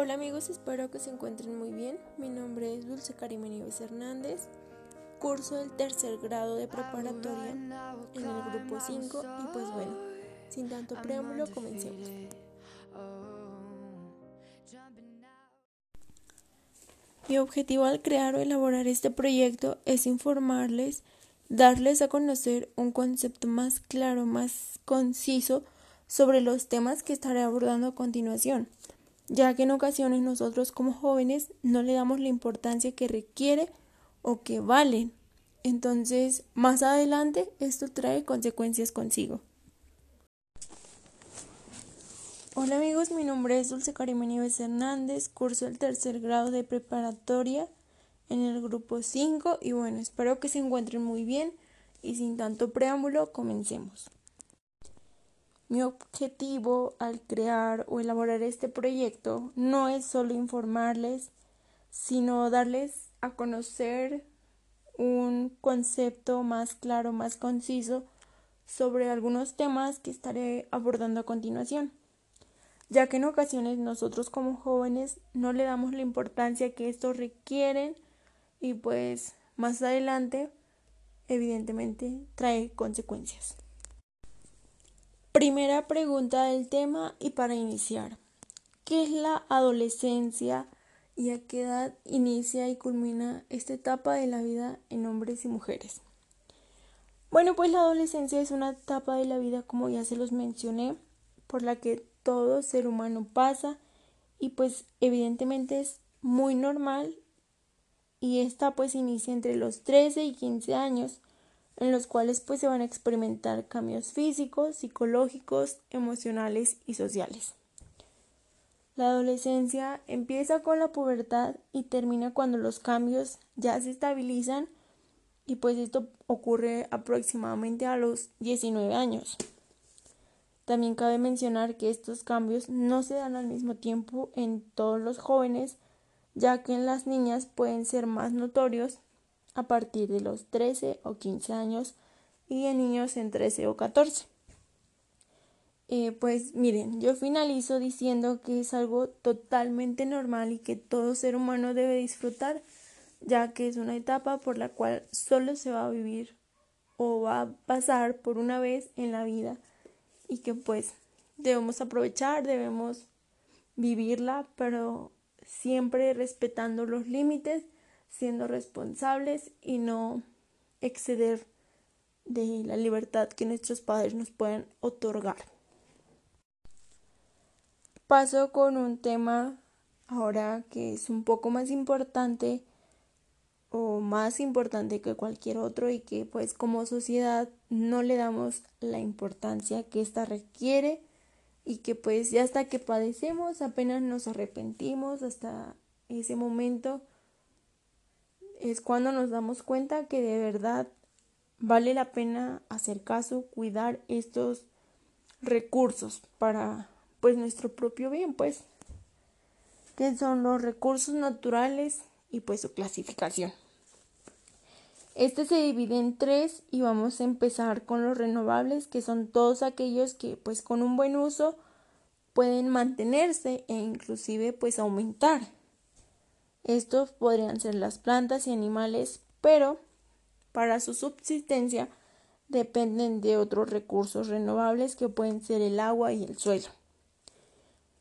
Hola amigos, espero que se encuentren muy bien. Mi nombre es Dulce Nieves Hernández, curso el tercer grado de preparatoria en el grupo 5 y pues bueno, sin tanto preámbulo, comencemos. Mi objetivo al crear o elaborar este proyecto es informarles, darles a conocer un concepto más claro, más conciso sobre los temas que estaré abordando a continuación ya que en ocasiones nosotros como jóvenes no le damos la importancia que requiere o que valen. Entonces, más adelante esto trae consecuencias consigo. Hola amigos, mi nombre es Dulce Karime Nieves Hernández, curso el tercer grado de preparatoria en el grupo 5 y bueno, espero que se encuentren muy bien y sin tanto preámbulo, comencemos. Mi objetivo al crear o elaborar este proyecto no es solo informarles, sino darles a conocer un concepto más claro, más conciso sobre algunos temas que estaré abordando a continuación, ya que en ocasiones nosotros como jóvenes no le damos la importancia que estos requieren y pues más adelante evidentemente trae consecuencias. Primera pregunta del tema y para iniciar. ¿Qué es la adolescencia y a qué edad inicia y culmina esta etapa de la vida en hombres y mujeres? Bueno, pues la adolescencia es una etapa de la vida, como ya se los mencioné, por la que todo ser humano pasa y pues evidentemente es muy normal y esta pues inicia entre los 13 y 15 años en los cuales pues se van a experimentar cambios físicos, psicológicos, emocionales y sociales. La adolescencia empieza con la pubertad y termina cuando los cambios ya se estabilizan y pues esto ocurre aproximadamente a los 19 años. También cabe mencionar que estos cambios no se dan al mismo tiempo en todos los jóvenes, ya que en las niñas pueden ser más notorios a partir de los 13 o 15 años y en niños en 13 o 14. Eh, pues miren, yo finalizo diciendo que es algo totalmente normal y que todo ser humano debe disfrutar, ya que es una etapa por la cual solo se va a vivir o va a pasar por una vez en la vida y que pues debemos aprovechar, debemos vivirla, pero siempre respetando los límites siendo responsables y no exceder de la libertad que nuestros padres nos pueden otorgar. Paso con un tema ahora que es un poco más importante o más importante que cualquier otro y que pues como sociedad no le damos la importancia que ésta requiere y que pues ya hasta que padecemos apenas nos arrepentimos hasta ese momento es cuando nos damos cuenta que de verdad vale la pena hacer caso, cuidar estos recursos para pues nuestro propio bien, pues que son los recursos naturales y pues su clasificación. Este se divide en tres y vamos a empezar con los renovables, que son todos aquellos que pues con un buen uso pueden mantenerse e inclusive pues aumentar. Estos podrían ser las plantas y animales, pero para su subsistencia dependen de otros recursos renovables que pueden ser el agua y el suelo.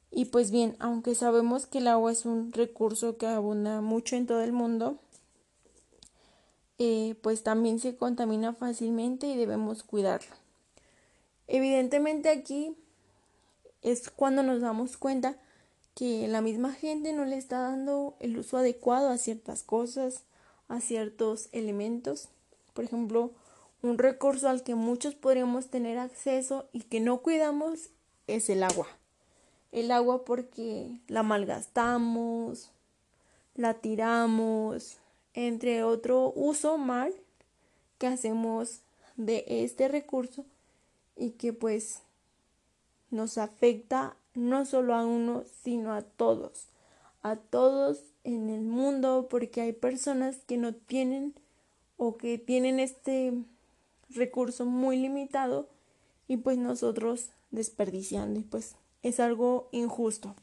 Y pues bien, aunque sabemos que el agua es un recurso que abunda mucho en todo el mundo, eh, pues también se contamina fácilmente y debemos cuidarlo. Evidentemente aquí es cuando nos damos cuenta que la misma gente no le está dando el uso adecuado a ciertas cosas, a ciertos elementos. Por ejemplo, un recurso al que muchos podríamos tener acceso y que no cuidamos es el agua. El agua porque la malgastamos, la tiramos, entre otro uso mal que hacemos de este recurso y que pues nos afecta no solo a uno, sino a todos, a todos en el mundo, porque hay personas que no tienen o que tienen este recurso muy limitado y pues nosotros desperdiciando y pues es algo injusto.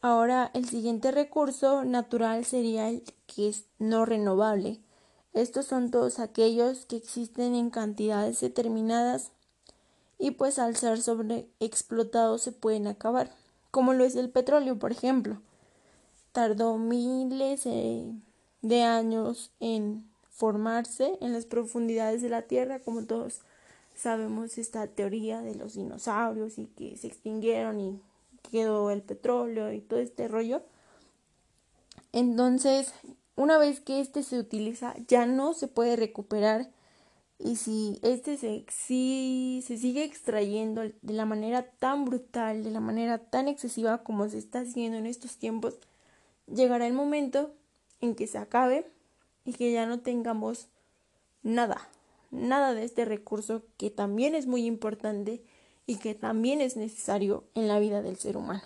Ahora, el siguiente recurso natural sería el que es no renovable. Estos son todos aquellos que existen en cantidades determinadas y pues al ser sobreexplotados se pueden acabar, como lo es el petróleo, por ejemplo. Tardó miles de años en formarse en las profundidades de la Tierra, como todos sabemos esta teoría de los dinosaurios y que se extinguieron y quedó el petróleo y todo este rollo. Entonces, una vez que este se utiliza, ya no se puede recuperar. Y si este se, si se sigue extrayendo de la manera tan brutal, de la manera tan excesiva como se está haciendo en estos tiempos, llegará el momento en que se acabe y que ya no tengamos nada, nada de este recurso que también es muy importante y que también es necesario en la vida del ser humano.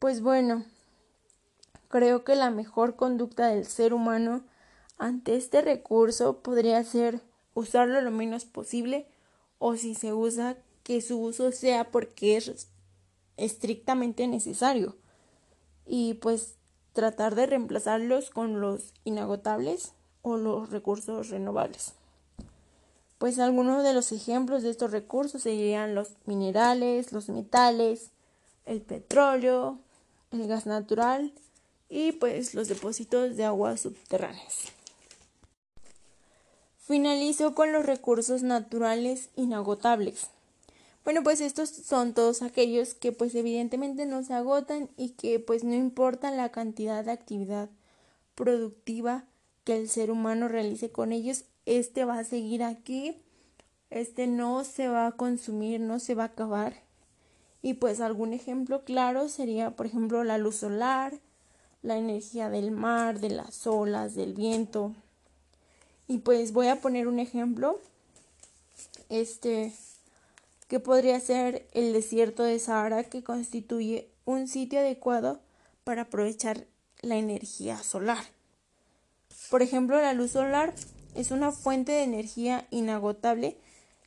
Pues bueno, Creo que la mejor conducta del ser humano ante este recurso podría ser usarlo lo menos posible o si se usa que su uso sea porque es estrictamente necesario y pues tratar de reemplazarlos con los inagotables o los recursos renovables. Pues algunos de los ejemplos de estos recursos serían los minerales, los metales, el petróleo, el gas natural y pues los depósitos de aguas subterráneas. Finalizo con los recursos naturales inagotables. Bueno, pues estos son todos aquellos que pues evidentemente no se agotan y que pues no importa la cantidad de actividad productiva que el ser humano realice con ellos, este va a seguir aquí, este no se va a consumir, no se va a acabar. Y pues algún ejemplo claro sería, por ejemplo, la luz solar, la energía del mar, de las olas, del viento. Y pues voy a poner un ejemplo, este, que podría ser el desierto de Sahara, que constituye un sitio adecuado para aprovechar la energía solar. Por ejemplo, la luz solar es una fuente de energía inagotable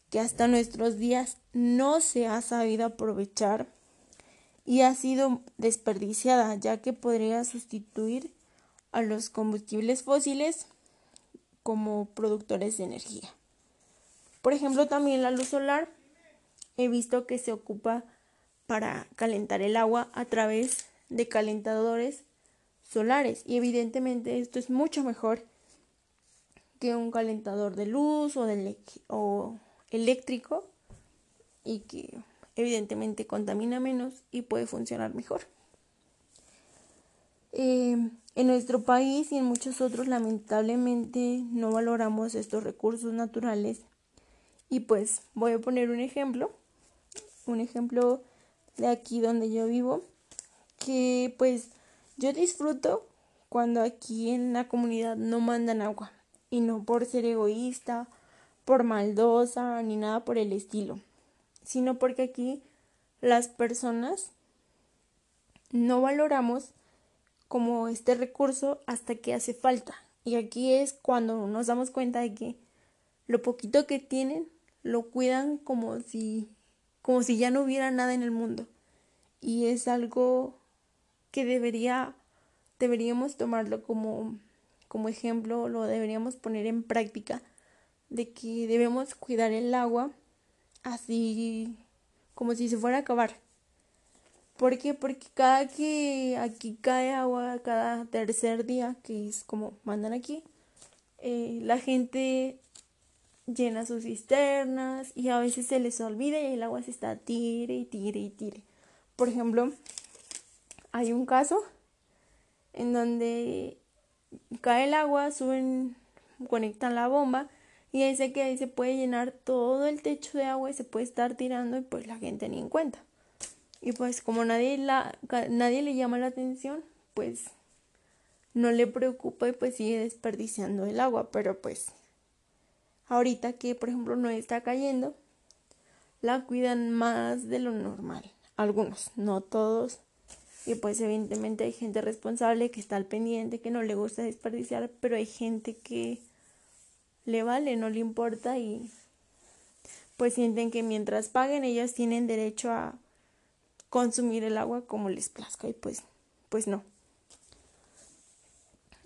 que hasta nuestros días no se ha sabido aprovechar y ha sido desperdiciada ya que podría sustituir a los combustibles fósiles como productores de energía. Por ejemplo, también la luz solar he visto que se ocupa para calentar el agua a través de calentadores solares y evidentemente esto es mucho mejor que un calentador de luz o, eléctrico y que evidentemente contamina menos y puede funcionar mejor. Eh, en nuestro país y en muchos otros lamentablemente no valoramos estos recursos naturales. Y pues voy a poner un ejemplo, un ejemplo de aquí donde yo vivo, que pues yo disfruto cuando aquí en la comunidad no mandan agua y no por ser egoísta, por maldosa ni nada por el estilo sino porque aquí las personas no valoramos como este recurso hasta que hace falta. Y aquí es cuando nos damos cuenta de que lo poquito que tienen lo cuidan como si como si ya no hubiera nada en el mundo. Y es algo que debería deberíamos tomarlo como como ejemplo, lo deberíamos poner en práctica de que debemos cuidar el agua así como si se fuera a acabar. ¿Por qué? Porque cada que aquí cae agua, cada tercer día, que es como mandan aquí, eh, la gente llena sus cisternas y a veces se les olvida y el agua se está tire y tire y tire. Por ejemplo, hay un caso en donde cae el agua, suben, conectan la bomba y se que se puede llenar todo el techo de agua y se puede estar tirando y pues la gente ni en cuenta. Y pues como nadie, la, nadie le llama la atención, pues no le preocupa y pues sigue desperdiciando el agua. Pero pues ahorita que por ejemplo no está cayendo, la cuidan más de lo normal. Algunos, no todos. Y pues evidentemente hay gente responsable que está al pendiente, que no le gusta desperdiciar, pero hay gente que le vale, no le importa y pues sienten que mientras paguen ellos tienen derecho a, consumir el agua como les plazca y pues pues no.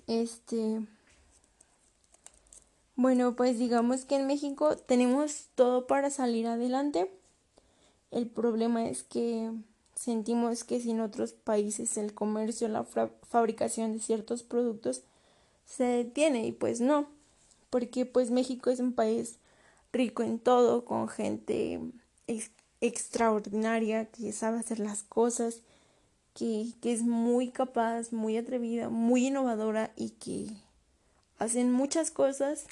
Este bueno, pues digamos que en México tenemos todo para salir adelante. El problema es que sentimos que si en otros países el comercio, la fabricación de ciertos productos se detiene y pues no, porque pues México es un país rico en todo, con gente extraordinaria que sabe hacer las cosas, que, que es muy capaz, muy atrevida, muy innovadora y que hacen muchas cosas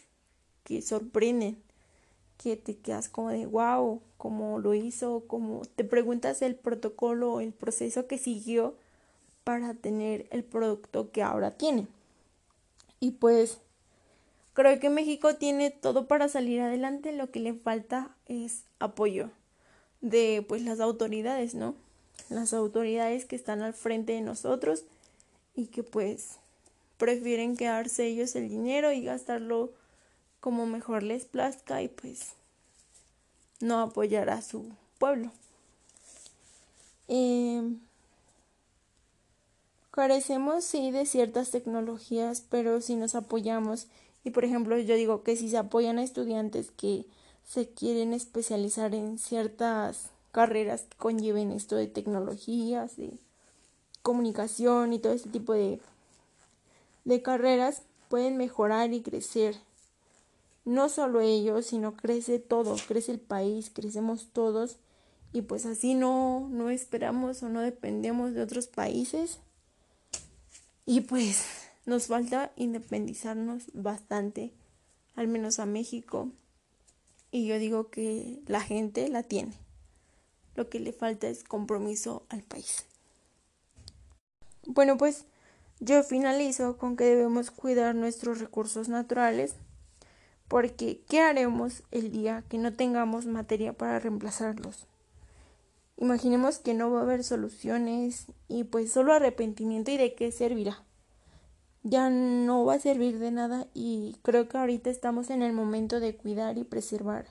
que sorprenden, que te quedas como de wow, como lo hizo, como te preguntas el protocolo, el proceso que siguió para tener el producto que ahora tiene. Y pues creo que México tiene todo para salir adelante, lo que le falta es apoyo de pues las autoridades, ¿no? Las autoridades que están al frente de nosotros y que pues prefieren quedarse ellos el dinero y gastarlo como mejor les plazca y pues no apoyar a su pueblo. Em, carecemos sí de ciertas tecnologías, pero si nos apoyamos y por ejemplo yo digo que si se apoyan a estudiantes que se quieren especializar en ciertas carreras que conlleven esto de tecnologías, de comunicación y todo este tipo de, de carreras, pueden mejorar y crecer. No solo ellos, sino crece todo, crece el país, crecemos todos y pues así no, no esperamos o no dependemos de otros países. Y pues nos falta independizarnos bastante, al menos a México y yo digo que la gente la tiene. Lo que le falta es compromiso al país. Bueno, pues yo finalizo con que debemos cuidar nuestros recursos naturales porque ¿qué haremos el día que no tengamos materia para reemplazarlos? Imaginemos que no va a haber soluciones y pues solo arrepentimiento y de qué servirá. Ya no va a servir de nada y creo que ahorita estamos en el momento de cuidar y preservar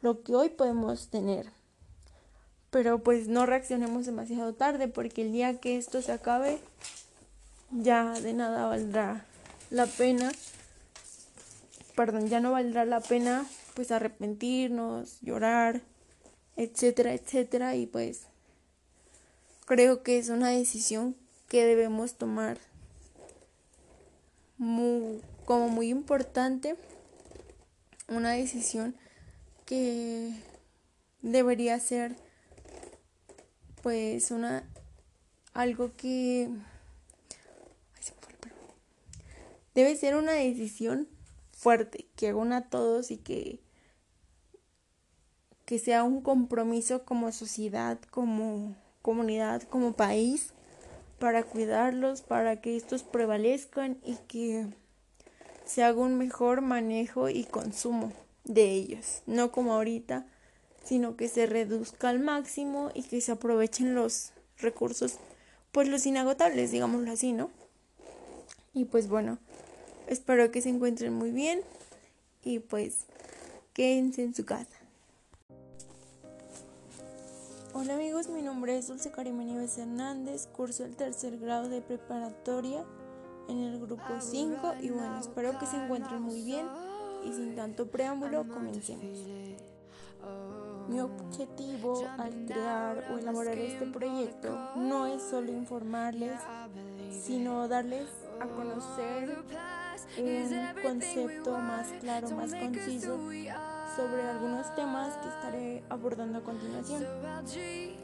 lo que hoy podemos tener. Pero pues no reaccionemos demasiado tarde porque el día que esto se acabe ya de nada valdrá la pena perdón, ya no valdrá la pena pues arrepentirnos, llorar, etcétera, etcétera, y pues creo que es una decisión que debemos tomar como muy importante, una decisión que debería ser pues una algo que debe ser una decisión fuerte, que una a todos y que, que sea un compromiso como sociedad, como comunidad, como país, para cuidarlos, para que estos prevalezcan y que se haga un mejor manejo y consumo de ellos, no como ahorita, sino que se reduzca al máximo y que se aprovechen los recursos, pues los inagotables, digámoslo así, ¿no? Y pues bueno, Espero que se encuentren muy bien y pues quédense en su casa. Hola amigos, mi nombre es Dulce Karima Nieves Hernández, curso el tercer grado de preparatoria en el grupo 5 y bueno, espero que se encuentren muy bien. Y sin tanto preámbulo comencemos. Mi objetivo al crear o elaborar este proyecto no es solo informarles, sino darles a conocer un concepto más claro, más conciso sobre algunos temas que estaré abordando a continuación,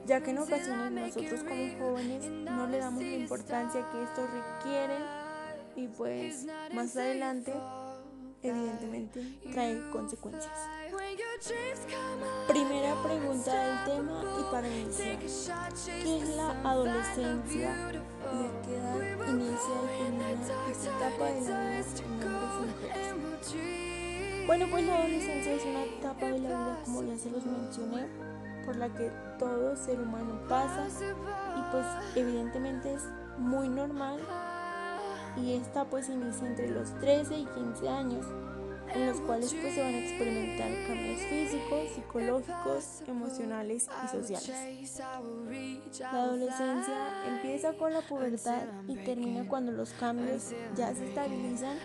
ya que en ocasiones nosotros como jóvenes no le damos la importancia que esto requiere y pues más adelante evidentemente trae consecuencias. Primera pregunta del tema y para iniciar, ¿qué es la adolescencia y a qué edad inicia y esta etapa de la vida en hombres y? Bueno, pues la adolescencia es una etapa de la vida, como ya se los mencioné, por la que todo ser humano pasa y pues evidentemente es muy normal. Y esta pues inicia entre los 13 y 15 años en los cuales pues se van a experimentar cambios físicos, psicológicos, emocionales y sociales. La adolescencia empieza con la pubertad y termina cuando los cambios ya se estabilizan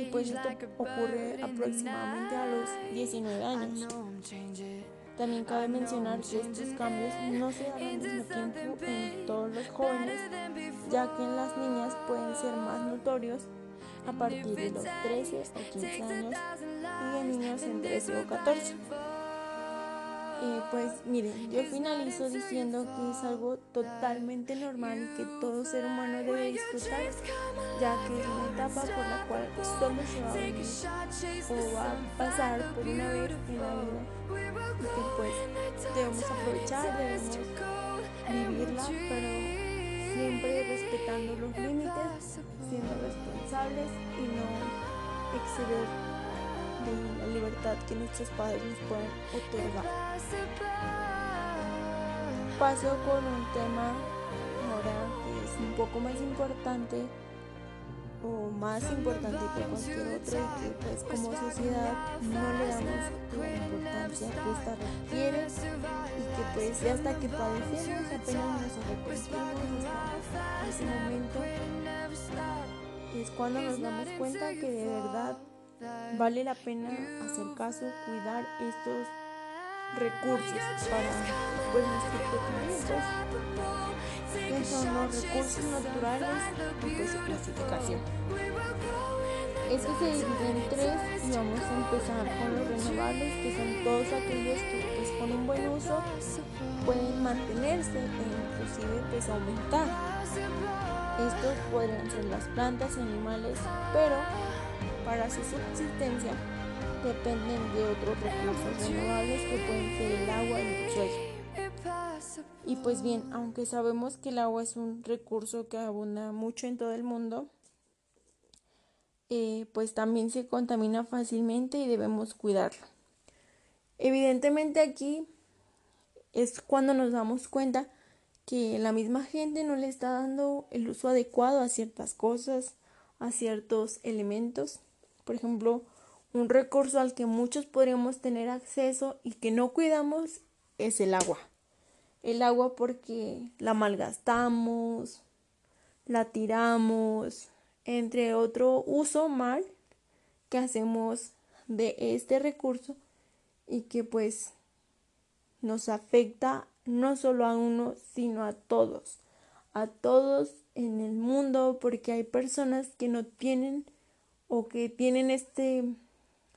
y pues esto ocurre aproximadamente a los 19 años. También cabe mencionar que estos cambios no se dan al mismo tiempo en todos los jóvenes, ya que en las niñas pueden ser más notorios a partir de los 13 o 15 años y en niños en 13 o 14. Eh, pues miren, yo finalizo diciendo que es algo totalmente normal y que todo ser humano debe disfrutar, ya que es una etapa por la cual solo se va a vivir o va a pasar por una vez en la vida. Y que pues debemos aprovechar, debemos vivirla, pero siempre respetando los límites, siendo responsables y no exceder de la libertad que nuestros padres nos pueden otorgar. Paso con un tema ahora que es un poco más importante o más importante que cualquier otro y que pues como sociedad no le damos la importancia que esta requiere y que pues ya hasta que padecemos apenas nos arrepentimos ese momento es cuando nos damos cuenta que de verdad Vale la pena hacer caso, cuidar estos recursos para pues, nuestros que son los recursos naturales y pues, su clasificación. Esto se divide en tres y vamos a empezar con los renovables, que son todos aquellos que pues, con un buen uso pueden mantenerse e inclusive pues, aumentar. Estos podrían ser las plantas y animales, pero para su subsistencia dependen de otros recursos renovables que pueden ser el agua y el suelo. Y pues bien, aunque sabemos que el agua es un recurso que abunda mucho en todo el mundo, eh, pues también se contamina fácilmente y debemos cuidarlo. Evidentemente aquí es cuando nos damos cuenta que la misma gente no le está dando el uso adecuado a ciertas cosas, a ciertos elementos por ejemplo, un recurso al que muchos podríamos tener acceso y que no cuidamos es el agua. El agua porque la malgastamos, la tiramos, entre otro uso mal que hacemos de este recurso y que pues nos afecta no solo a uno, sino a todos, a todos en el mundo porque hay personas que no tienen o que tienen este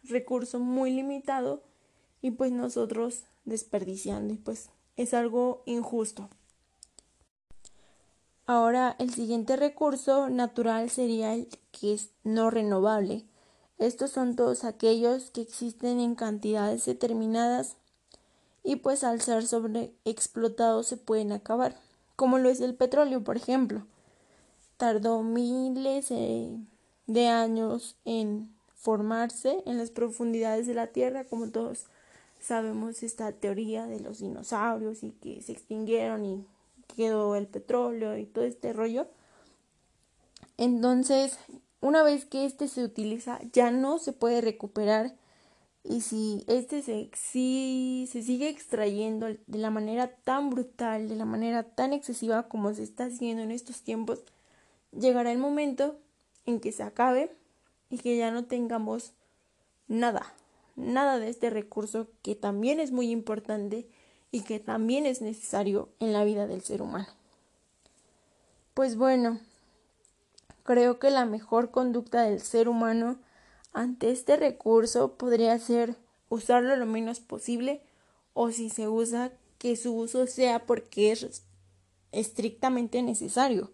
recurso muy limitado y pues nosotros desperdiciando y pues es algo injusto. Ahora el siguiente recurso natural sería el que es no renovable. Estos son todos aquellos que existen en cantidades determinadas y pues al ser sobreexplotados se pueden acabar, como lo es el petróleo, por ejemplo. Tardó miles de de años en formarse en las profundidades de la Tierra, como todos sabemos esta teoría de los dinosaurios y que se extinguieron y quedó el petróleo y todo este rollo. Entonces, una vez que este se utiliza, ya no se puede recuperar y si este se, si se sigue extrayendo de la manera tan brutal, de la manera tan excesiva como se está haciendo en estos tiempos, llegará el momento en que se acabe y que ya no tengamos nada, nada de este recurso que también es muy importante y que también es necesario en la vida del ser humano. Pues bueno, creo que la mejor conducta del ser humano ante este recurso podría ser usarlo lo menos posible o si se usa que su uso sea porque es estrictamente necesario.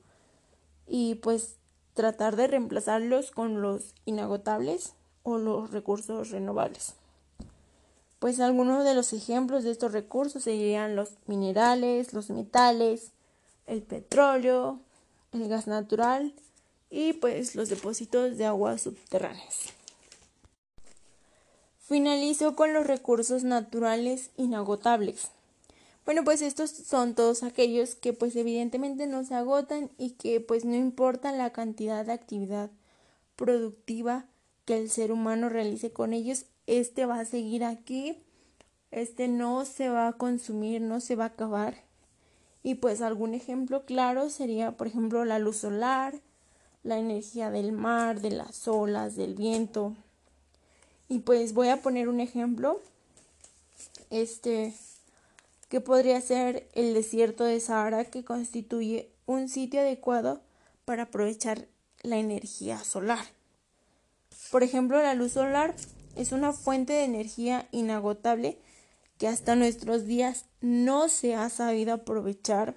Y pues tratar de reemplazarlos con los inagotables o los recursos renovables. Pues algunos de los ejemplos de estos recursos serían los minerales, los metales, el petróleo, el gas natural y pues los depósitos de aguas subterráneas. Finalizo con los recursos naturales inagotables. Bueno, pues estos son todos aquellos que pues evidentemente no se agotan y que pues no importa la cantidad de actividad productiva que el ser humano realice con ellos, este va a seguir aquí, este no se va a consumir, no se va a acabar Y pues algún ejemplo claro sería, por ejemplo, la luz solar, la energía del mar, de las olas, del viento. Y pues voy a poner un ejemplo, este, que podría ser el desierto de Sahara, que constituye un sitio adecuado para aprovechar la energía solar. Por ejemplo, la luz solar es una fuente de energía inagotable que hasta nuestros días no se ha sabido aprovechar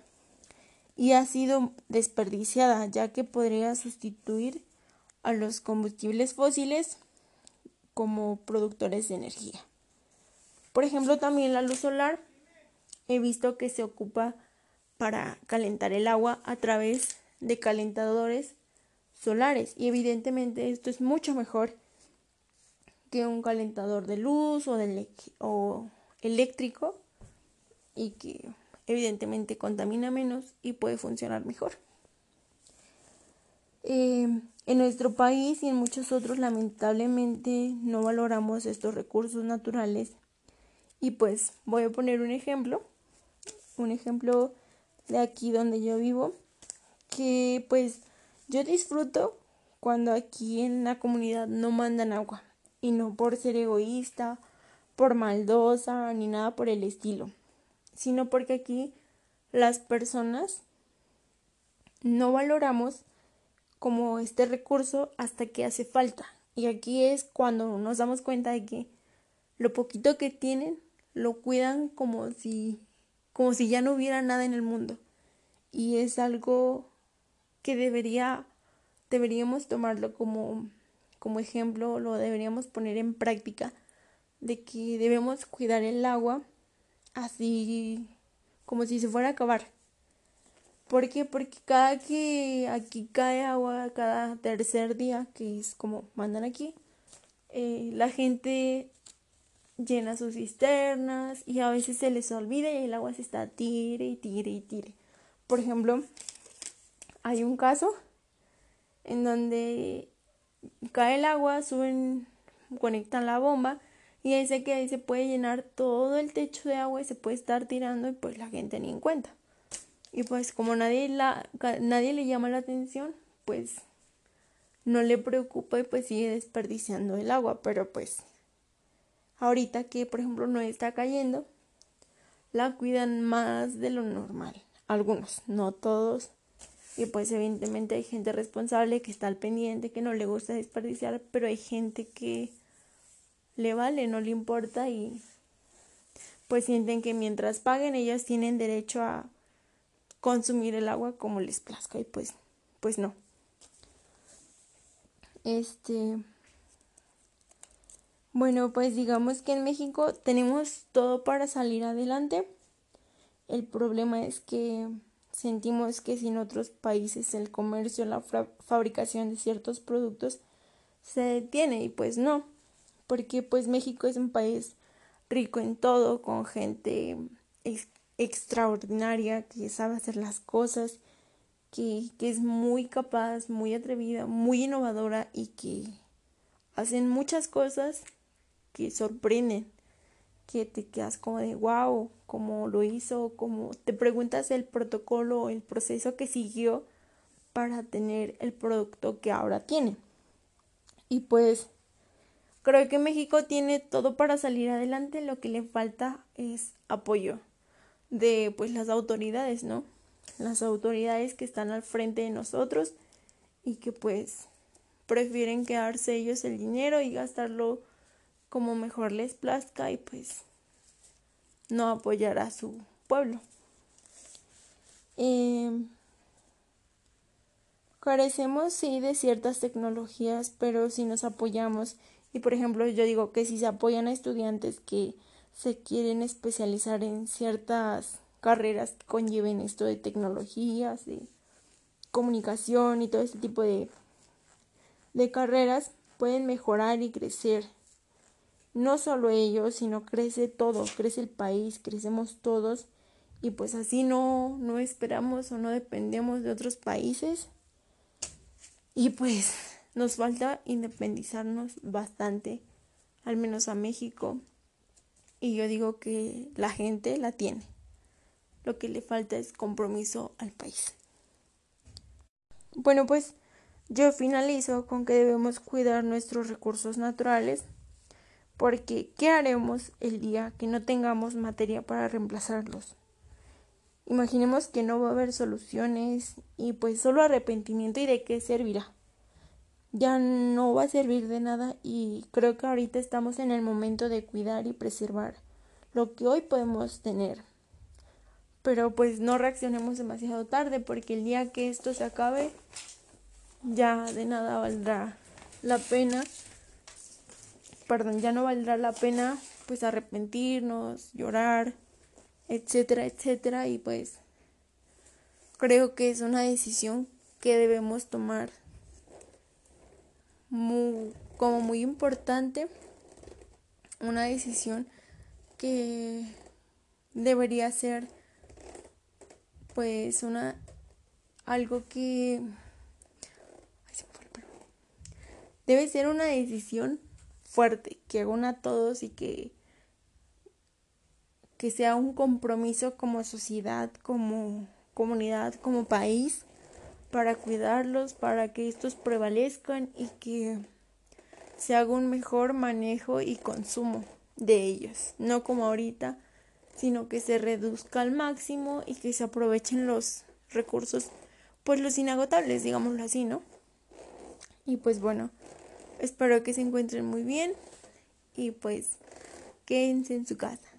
y ha sido desperdiciada, ya que podría sustituir a los combustibles fósiles como productores de energía. Por ejemplo, también la luz solar he visto que se ocupa para calentar el agua a través de calentadores solares. Y evidentemente esto es mucho mejor que un calentador de luz o, eléctrico y que evidentemente contamina menos y puede funcionar mejor. Eh, en nuestro país y en muchos otros lamentablemente no valoramos estos recursos naturales. Y pues voy a poner un ejemplo, un ejemplo de aquí donde yo vivo, que pues yo disfruto cuando aquí en la comunidad no mandan agua y no por ser egoísta por maldosa ni nada por el estilo, sino porque aquí las personas no valoramos como este recurso hasta que hace falta. Y aquí es cuando nos damos cuenta de que lo poquito que tienen lo cuidan como si como si ya no hubiera nada en el mundo. Y es algo que debería deberíamos tomarlo como como ejemplo, lo deberíamos poner en práctica de que debemos cuidar el agua así como si se fuera a acabar. ¿Por qué? Porque cada que aquí cae agua, cada tercer día, que es como mandan aquí, eh, la gente llena sus cisternas y a veces se les olvida y el agua se está tire y tire y tire. Por ejemplo, hay un caso en donde cae el agua, suben, conectan la bomba y dice que ahí se puede llenar todo el techo de agua y se puede estar tirando y pues la gente ni en cuenta. Y pues como nadie, la, nadie le llama la atención, pues no le preocupa y pues sigue desperdiciando el agua. Pero pues ahorita que por ejemplo no está cayendo, la cuidan más de lo normal. Algunos, no todos. Y pues evidentemente hay gente responsable que está al pendiente, que no le gusta desperdiciar, pero hay gente que le vale, no le importa y pues sienten que mientras paguen ellos tienen derecho a consumir el agua como les plazca y pues pues no. Este bueno, pues digamos que en México tenemos todo para salir adelante. El problema es que sentimos que si en otros países el comercio, la fabricación de ciertos productos se detiene y pues no porque pues México es un país rico en todo, con gente extraordinaria que sabe hacer las cosas, que, que es muy capaz, muy atrevida, muy innovadora y que hacen muchas cosas que sorprenden, que te quedas como de wow, cómo lo hizo, como te preguntas el protocolo, el proceso que siguió para tener el producto que ahora tiene. Y pues Creo que México tiene todo para salir adelante, lo que le falta es apoyo de pues las autoridades, ¿no? Las autoridades que están al frente de nosotros y que pues prefieren quedarse ellos el dinero y gastarlo como mejor les plazca y pues no apoyar a su pueblo. Eh, carecemos sí de ciertas tecnologías, pero si nos apoyamos y por ejemplo, yo digo que si se apoyan a estudiantes que se quieren especializar en ciertas carreras que conlleven esto de tecnologías, de comunicación y todo este tipo de, de carreras, pueden mejorar y crecer. No solo ellos, sino crece todo, crece el país, crecemos todos y pues así no, no esperamos o no dependemos de otros países. Y pues nos falta independizarnos bastante, al menos a México. Y yo digo que la gente la tiene. lo que le falta es compromiso al país. Bueno, pues yo finalizo con que debemos cuidar nuestros recursos naturales porque ¿qué haremos el día que no tengamos materia para reemplazarlos? Imaginemos que no va a haber soluciones y pues solo arrepentimiento y de qué servirá. Ya no va a servir de nada y creo que ahorita estamos en el momento de cuidar y preservar lo que hoy podemos tener. Pero pues no reaccionemos demasiado tarde porque el día que esto se acabe ya de nada valdrá la pena. Perdón, ya no valdrá la pena pues arrepentirnos, llorar etcétera, etcétera. Y pues creo que es una decisión que debemos tomar como muy importante, una decisión que debería ser pues una algo que debe ser una decisión fuerte que una a todos y que que sea un compromiso como sociedad, como comunidad, como país, para cuidarlos, para que estos prevalezcan y que se haga un mejor manejo y consumo de ellos, no como ahorita, sino que se reduzca al máximo y que se aprovechen los recursos, pues los inagotables, digámoslo así, ¿no? Y pues bueno, espero que se encuentren muy bien y pues quédense en su casa.